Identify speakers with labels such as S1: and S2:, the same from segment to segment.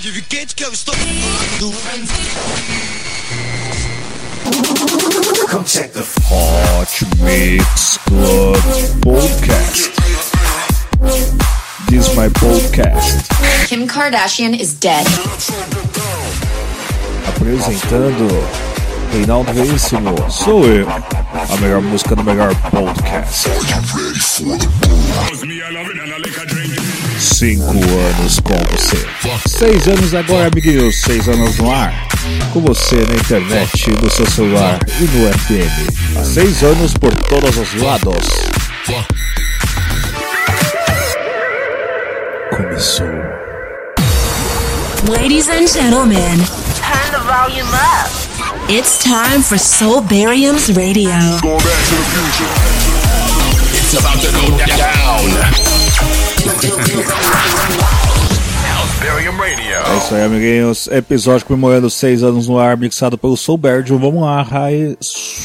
S1: pode vir quente que eu estou.
S2: Hot Mix Club Podcast. This is my podcast.
S3: Kim Kardashian is dead.
S2: Apresentando Reinaldo Veríssimo. Sou eu. A melhor música do melhor podcast. Cinco anos com você. Seis anos agora, amiguinhos. Seis anos no ar. Com você na internet, no seu celular e no FM. Seis anos por todos os lados. Começou.
S4: Ladies and gentlemen,
S5: Turn the volume up.
S4: it's time for Soulbarium's Radio.
S6: It's about to go down. Radio.
S2: É isso aí, amiguinhos. Episódio comemorando seis anos no ar, mixado pelo Soul Berdio. Vamos lá, Rai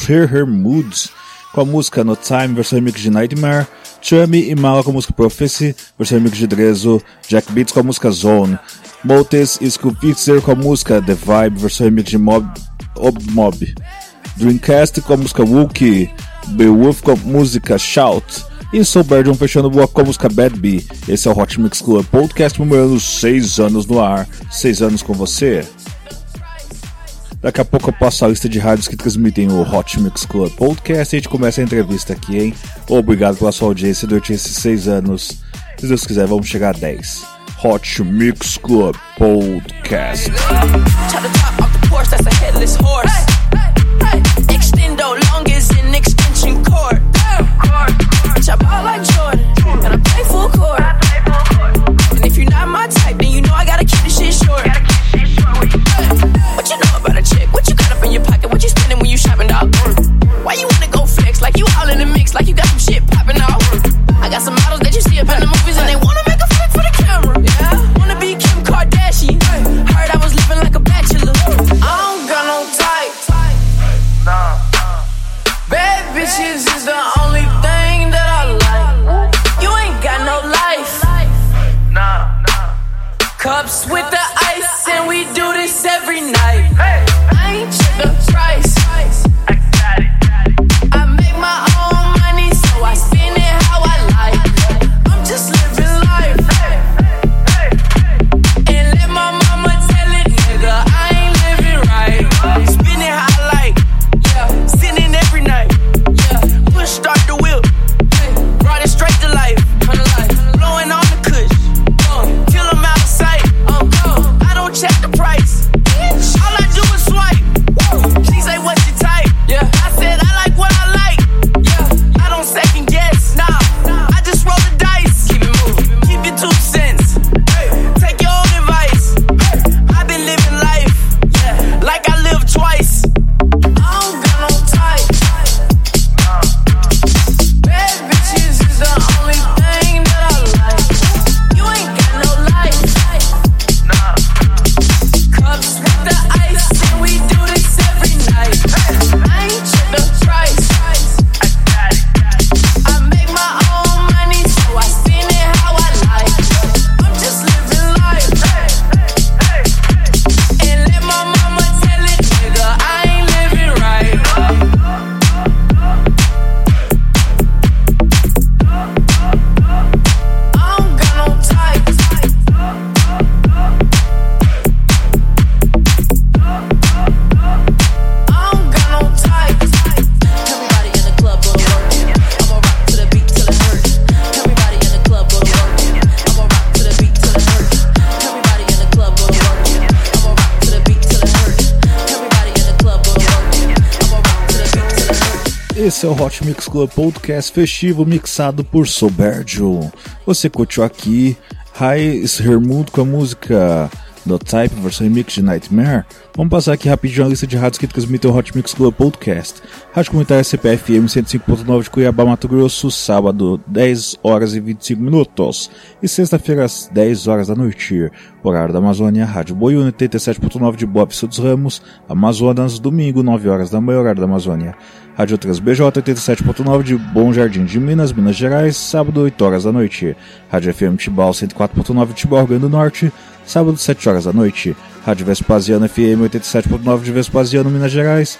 S2: Her Moods com a música No Time, versão remix de Nightmare. Chummy e Mala com a música Prophecy, versão remix de Drezo. Jack Beats com a música Zone. Motes e Scoopitzer com a música The Vibe, versão remix de Mob. Ob Mob. Dreamcast com a música Wookie. Beowulf com a música Shout. E Soul Berdion fechando o com a música Bad Bee. Esse é o Hot Mix Club Podcast comemorando seis anos no ar. Seis anos com você. Daqui a pouco eu passo a lista de rádios que transmitem o Hot Mix Club Podcast e a gente começa a entrevista aqui, hein? Obrigado pela sua audiência durante esses seis anos. Se Deus quiser, vamos chegar a 10. Hot Mix Club Podcast.
S5: Chop bitch, I ball like Cups with the ice, and we do this every night. I ain't the price.
S2: Esse é o Hot Mix Club Podcast festivo mixado por Soberdio. Você curtiu aqui High Hermund com a música No Type, versão remix de Nightmare? Vamos passar aqui rapidinho a lista de rádios que transmitem o Hot Mix Club Podcast. Rádio Comunitária CPFM 105.9 de Cuiabá, Mato Grosso, sábado, 10 horas e 25 minutos. E sexta-feira, às 10 horas da noite, horário da Amazônia, Rádio Boiúna 87.9 de Bob Sul dos Ramos, Amazonas, domingo, 9 horas da manhã, horário da Amazônia. Rádio 3BJ 87.9 de Bom Jardim de Minas, Minas Gerais, sábado 8 horas da noite. Rádio FM Tibau 104.9 Tibau, Rio Grande do Norte, sábado 7 horas da noite. Rádio Vespasiano FM 87.9 de Vespasiano, Minas Gerais,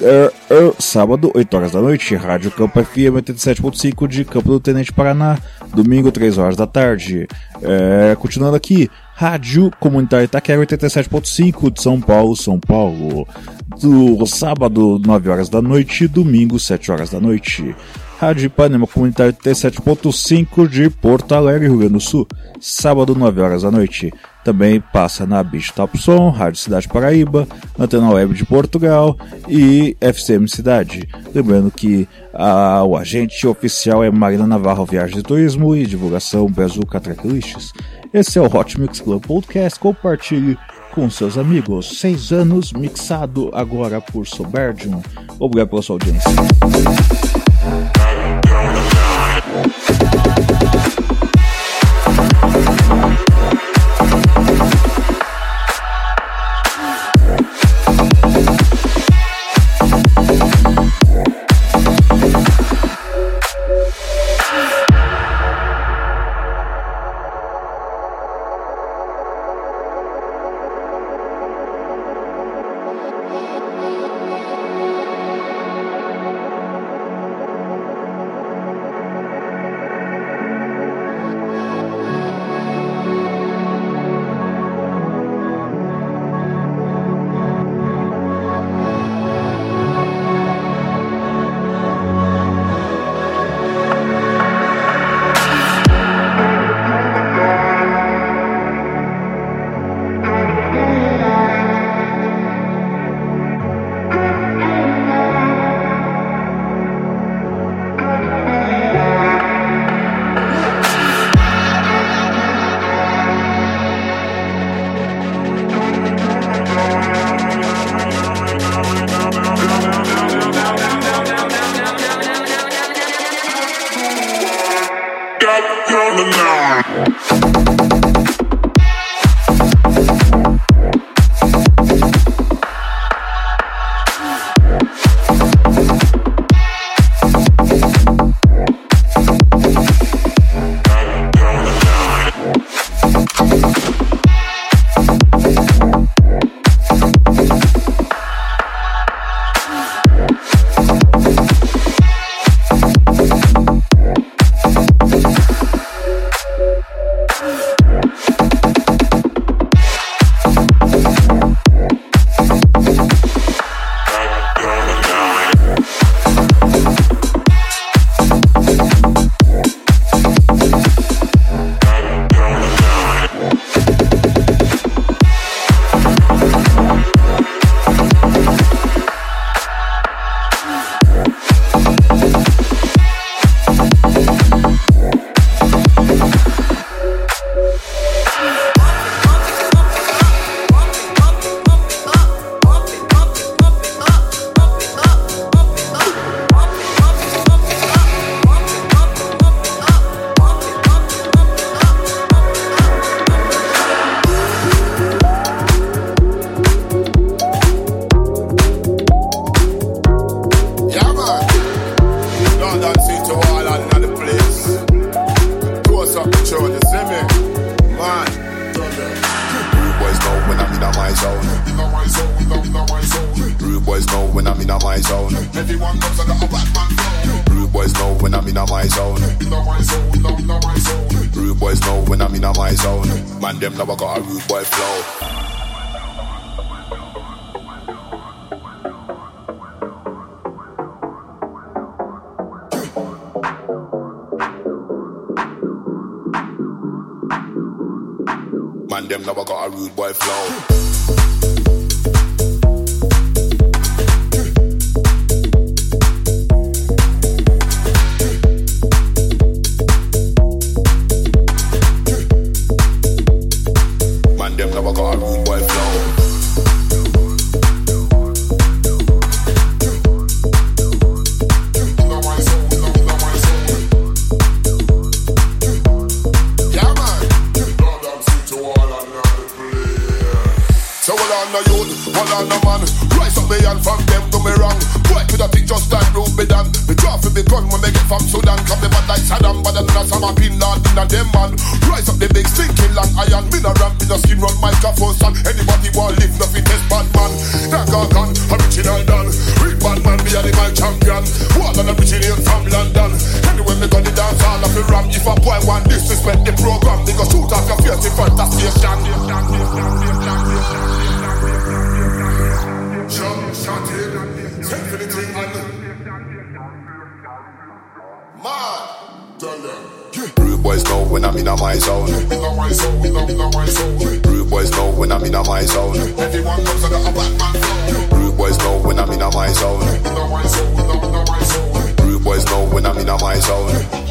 S2: é, é, sábado, 8 horas da noite, Rádio Campo FM 87.5 de Campo do Tenente Paraná, domingo, 3 horas da tarde. É, continuando aqui, Rádio Comunitária Itaquera 87.5 de São Paulo, São Paulo. Do sábado, 9 horas da noite, domingo, 7 horas da noite. Rádio Ipanema Comunitária 87.5 de Porto Alegre, Rio Grande do Sul, sábado, 9 horas da noite. Também passa na Bicho Som, Rádio Cidade Paraíba, Antena Web de Portugal e FCM Cidade. Lembrando que a, o agente oficial é Marina Navarro Viagem de Turismo e Divulgação Brazuca Tracklists. Esse é o Hot Mix Club Podcast. Compartilhe com seus amigos. Seis anos mixado agora por Soberdium. Obrigado pela sua audiência.
S7: Rude boys know when I'm in my zone. Rude boys know when I'm in my zone.
S1: Everyone comes and
S7: I'm back man.
S8: Rude boys know when I'm in my zone. Rude boys know when I'm in my zone.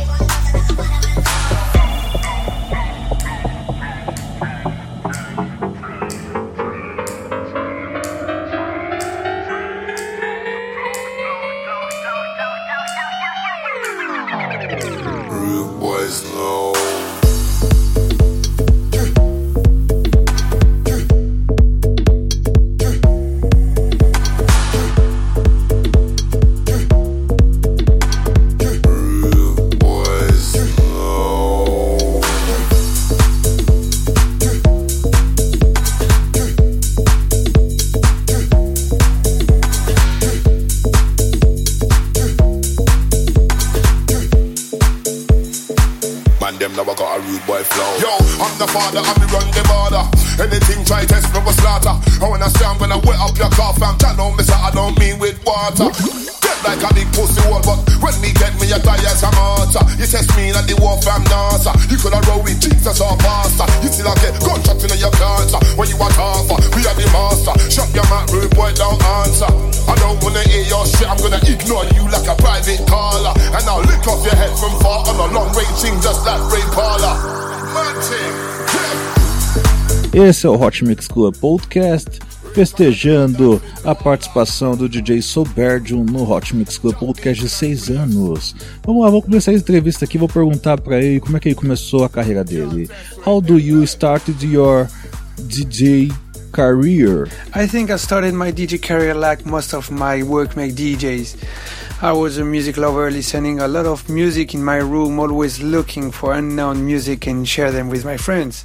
S7: father, I
S2: Esse é o Hot Mix Club Podcast, festejando a participação do DJ Soberdium no Hot Mix Club Podcast de 6 anos. Vamos lá, vamos começar a entrevista aqui, vou perguntar pra ele como é que ele começou a carreira dele. How do you started your DJ career?
S9: I think I started my DJ career like most of my workmate DJs. I was a music lover, listening a lot of music in my room, always looking for unknown music and share them with my friends.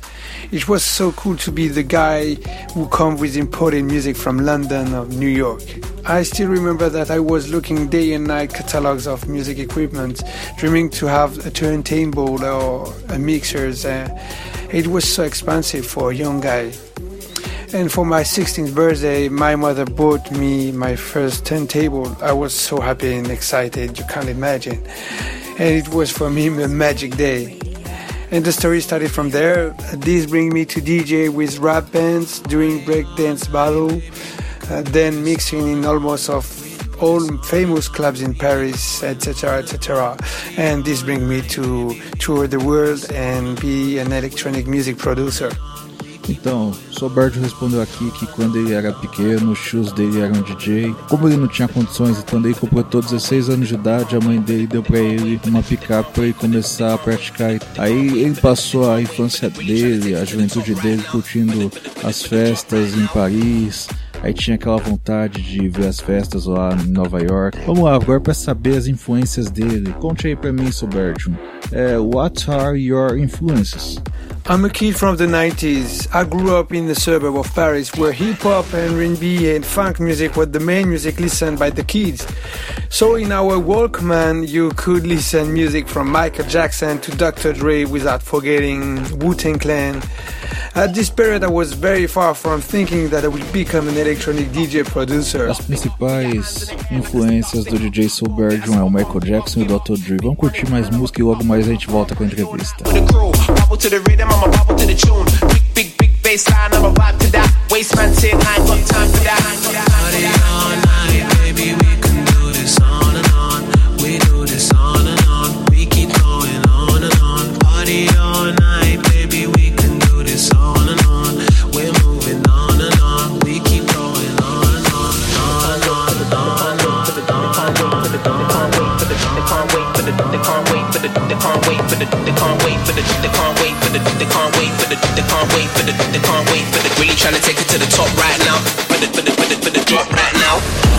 S9: It was so cool to be the guy who come with imported music from London or New York. I still remember that I was looking day and night catalogs of music equipment, dreaming to have a turntable or a mixers. Uh, it was so expensive for a young guy. And for my 16th birthday, my mother bought me my first turntable. I was so happy and excited, you can't imagine. And it was for me a magic day. And the story started from there. This bring me to DJ with rap bands, doing breakdance battle, uh, then mixing in almost of all famous clubs in Paris, etc., etc. And this bring me to tour the world and be an electronic music producer.
S2: Então, Soberto respondeu aqui que quando ele era pequeno, os shows dele eram DJ. Como ele não tinha condições e quando ele completou 16 anos de idade, a mãe dele deu pra ele uma picape pra ele começar a praticar. Aí ele passou a infância dele, a juventude dele curtindo as festas em Paris. Aí tinha aquela vontade de ver as festas lá em Nova York. Vamos lá, agora para saber as influências dele. Conte aí pra mim, Soberto. É, what are your influences?
S9: I'm a kid from the 90s. I grew up in the suburb of Paris where hip hop and R&B and funk music were the main music listened by the kids. So in our Walkman, you could listen music from Michael Jackson to Dr. Dre without forgetting Wu-Tang Clan. At this period, I was very far from thinking that I would become an electronic DJ producer.
S2: As principais influências do DJ Soulbergion é o Michael Jackson e o Dr. Dre. Vamos curtir mais música e logo mais a gente volta com a entrevista.
S6: the crew. Bubble to vibe that. Waistman say I ain't got time for that. The, they can't wait for the, they can't wait for the, they can't wait for the, they can't wait for the, they can't wait for the, they can't wait for the. Really trying to take it to the top right now. For the, for the, for the, for the drop right now.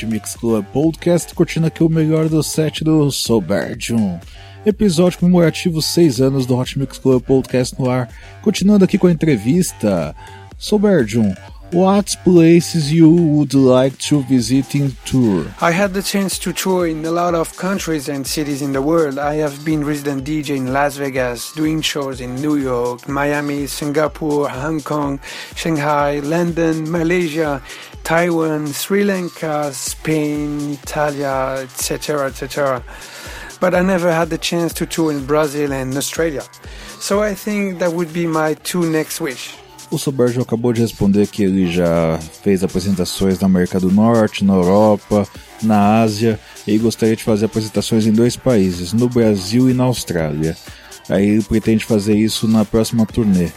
S2: Hot Mix Club Podcast, curtindo aqui o melhor do set do Soberdium. Episódio comemorativo 6 anos do Hot Mix Club Podcast no ar. Continuando aqui com a entrevista. Soberdium, what places you would like to visit in tour?
S9: I had the chance to tour in a lot of countries and cities in the world. I have been resident DJ in Las Vegas, doing shows in New York, Miami, Singapore, Hong Kong, Shanghai, London, Malaysia, Taiwan, Sri Lanka, Spain, Italia, etc., etc. But I never had the chance to tour in Brazil and Australia. So I think that would be my two next wish.
S2: O Soberjo acabou de responder que ele já fez apresentações na América do Norte, na Europa, na Ásia e gostaria de fazer apresentações em dois países, no Brasil e na Austrália. Aí ele pretende fazer isso na próxima turnê.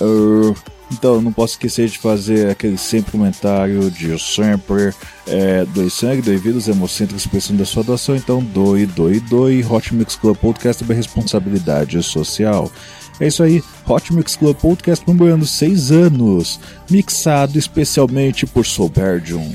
S2: Uh, então, não posso esquecer de fazer aquele sempre comentário de sempre é, doe sangue, doe vírus, hemocentro, expressão da sua doação. Então, doe, doe, doe. Hot Mix Club Podcast é responsabilidade social. É isso aí, Hot Mix Club Podcast comemorando 6 anos, mixado especialmente por Soberdium.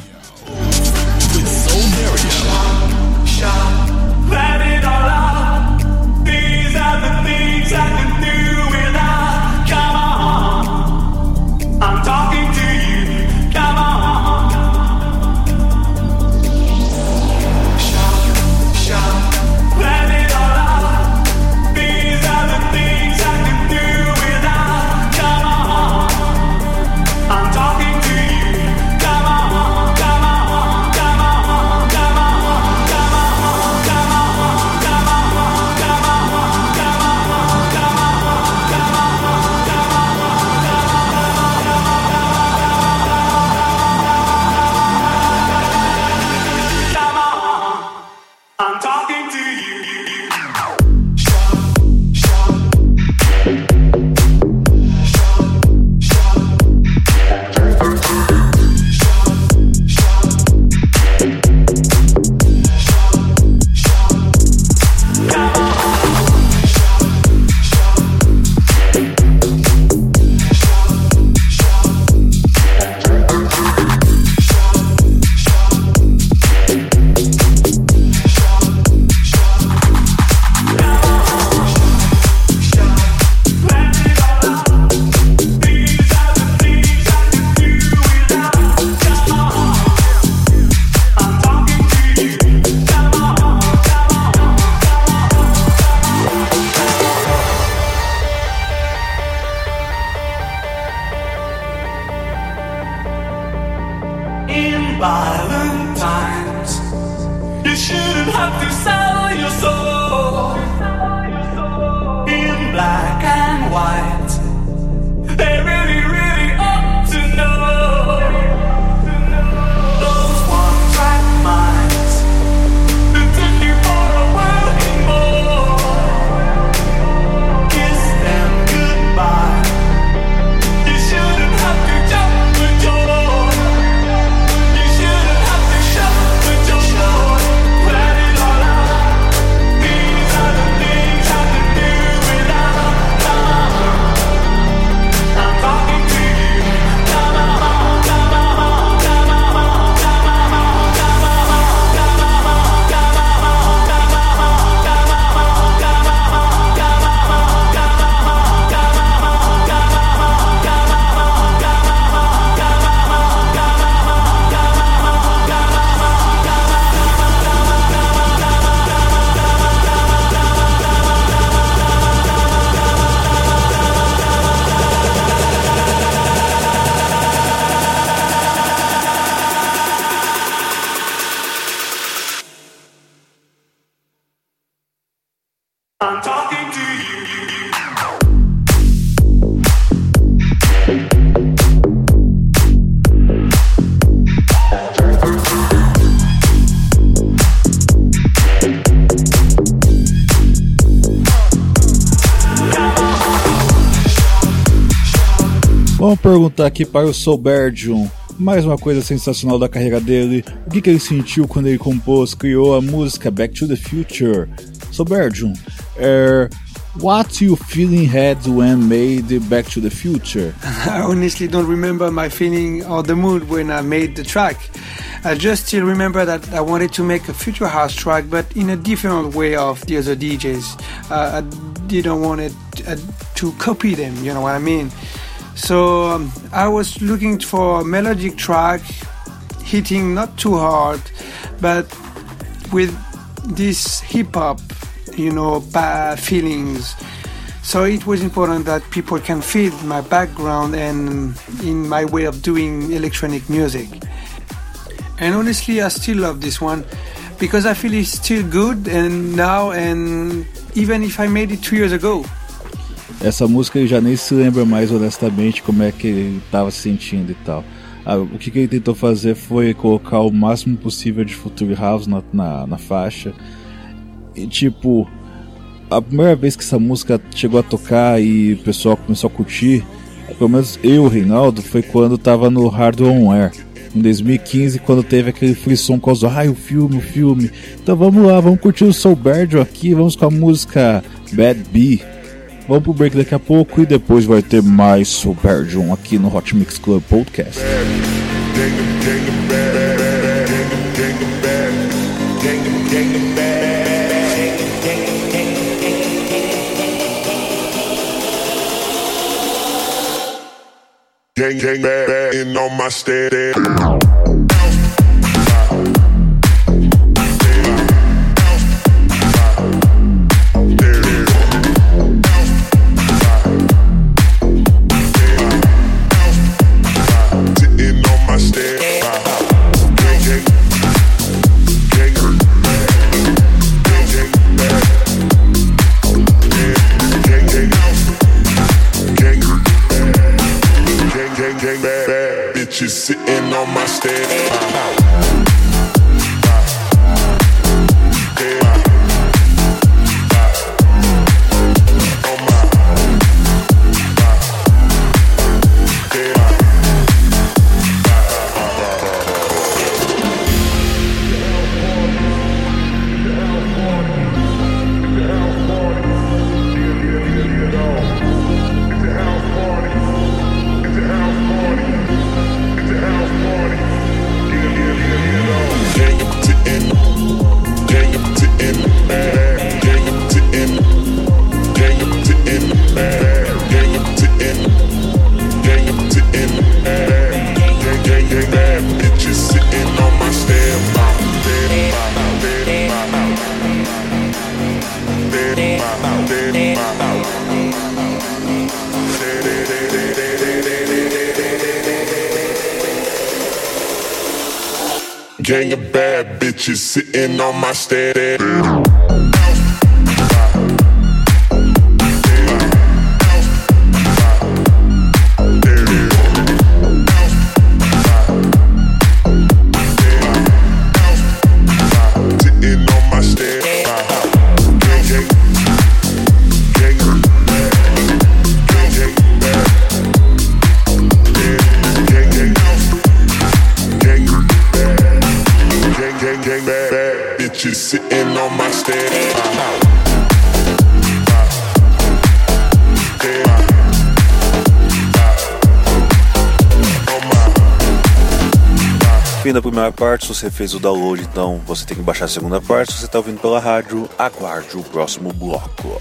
S2: Vamos perguntar aqui para o Soberdium mais uma coisa sensacional da carreira dele, o que, que ele sentiu quando ele compôs, criou a música Back to the Future. Soberdium, er, What you feeling had when made Back to the Future?
S9: I honestly don't remember my feeling or the mood when I made the track. I just still remember that I wanted to make a future house track, but in a different way of the other DJs. Uh, I didn't want it uh, to copy them. You know what I mean? So um, I was looking for a melodic track, hitting not too hard, but with this hip hop you know, feelings. So it was important that people can feel my background and in my way of doing electronic music. And honestly, I still love this one because I feel it's still good and now and even if I made it two years ago.
S2: Essa música ele já nem se lembra mais honestamente como é que ele estava se sentindo e tal. Ah, o que, que, ele tentou fazer foi colocar o máximo possível de Future House na, na, na faixa e tipo, a primeira vez que essa música chegou a tocar e o pessoal começou a curtir, pelo menos eu, Reinaldo, foi quando tava no Hard On Air. Em 2015, quando teve aquele frisson com os ai, o filme, o filme. Então vamos lá, vamos curtir o Soul Bird aqui, vamos com a música Bad Bee. Vamos pro break daqui a pouco e depois vai ter mais Soul Bird aqui no Hot Mix Club Podcast.
S1: Gang, gang, bad, bad, on my steady. Gang of bad bitches sitting on my steady.
S2: Primeira parte, se você fez o download, então você tem que baixar a segunda parte. Se você está ouvindo pela rádio, aguarde o próximo bloco.